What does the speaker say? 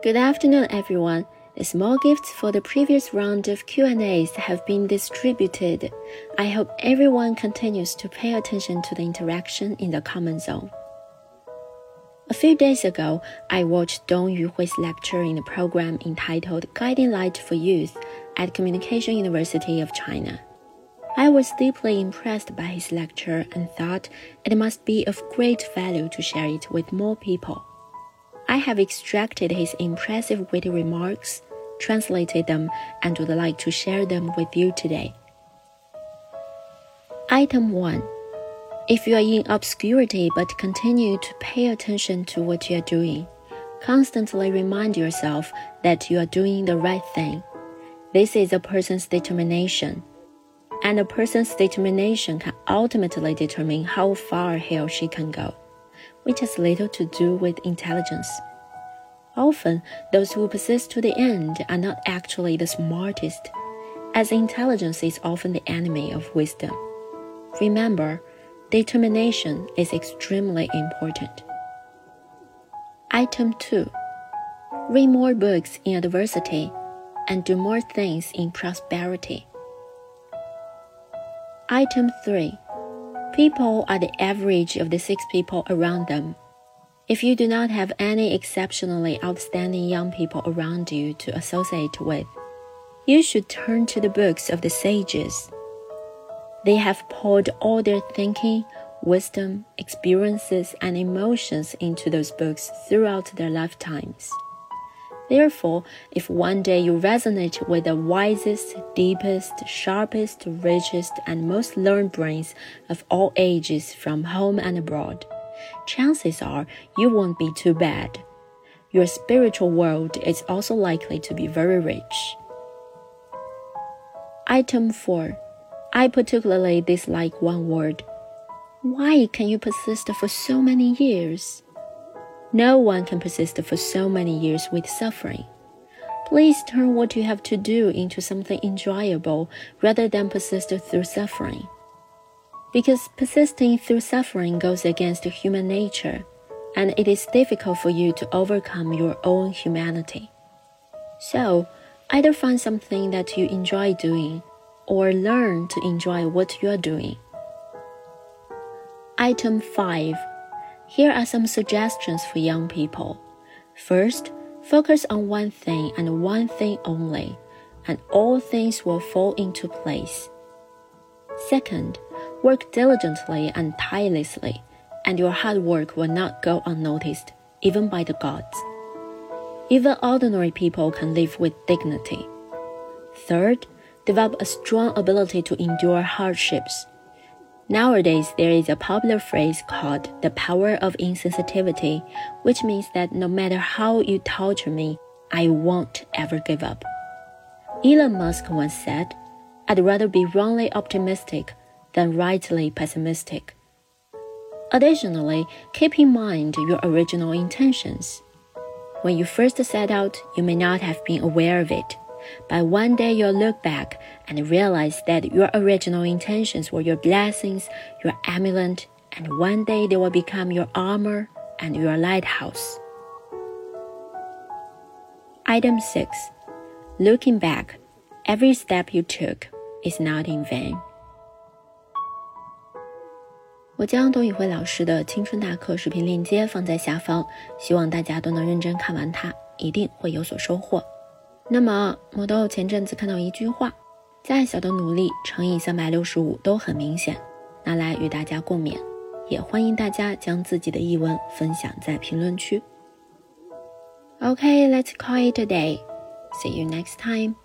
Good afternoon, everyone. The small gifts for the previous round of Q&As have been distributed. I hope everyone continues to pay attention to the interaction in the comment zone. A few days ago, I watched Dong Yuhui's lecture in the program entitled Guiding Light for Youth at Communication University of China. I was deeply impressed by his lecture and thought it must be of great value to share it with more people. I have extracted his impressive witty remarks, translated them, and would like to share them with you today. Item 1 if you are in obscurity but continue to pay attention to what you are doing, constantly remind yourself that you are doing the right thing. This is a person's determination. And a person's determination can ultimately determine how far he or she can go, which has little to do with intelligence. Often, those who persist to the end are not actually the smartest, as intelligence is often the enemy of wisdom. Remember, Determination is extremely important. Item 2 Read more books in adversity and do more things in prosperity. Item 3 People are the average of the six people around them. If you do not have any exceptionally outstanding young people around you to associate with, you should turn to the books of the sages they have poured all their thinking, wisdom, experiences, and emotions into those books throughout their lifetimes. Therefore, if one day you resonate with the wisest, deepest, sharpest, richest, and most learned brains of all ages from home and abroad, chances are you won't be too bad. Your spiritual world is also likely to be very rich. Item 4 I particularly dislike one word. Why can you persist for so many years? No one can persist for so many years with suffering. Please turn what you have to do into something enjoyable rather than persist through suffering. Because persisting through suffering goes against human nature, and it is difficult for you to overcome your own humanity. So, either find something that you enjoy doing or learn to enjoy what you are doing. Item 5. Here are some suggestions for young people. First, focus on one thing and one thing only, and all things will fall into place. Second, work diligently and tirelessly, and your hard work will not go unnoticed, even by the gods. Even ordinary people can live with dignity. Third, develop a strong ability to endure hardships. Nowadays, there is a popular phrase called the power of insensitivity, which means that no matter how you torture me, I won't ever give up. Elon Musk once said, I'd rather be wrongly optimistic than rightly pessimistic. Additionally, keep in mind your original intentions. When you first set out, you may not have been aware of it. But one day you'll look back and realize that your original intentions were your blessings, your amulet, and one day they will become your armor and your lighthouse. Item 6. Looking back, every step you took is not in vain. 我将董宇辉老师的青春大课视频链接放在下方，希望大家都能认真看完它，一定会有所收获。那么，魔豆前阵子看到一句话：“再小的努力乘以三百六十五都很明显。”拿来与大家共勉，也欢迎大家将自己的译文分享在评论区。OK，let's call it a day. See you next time.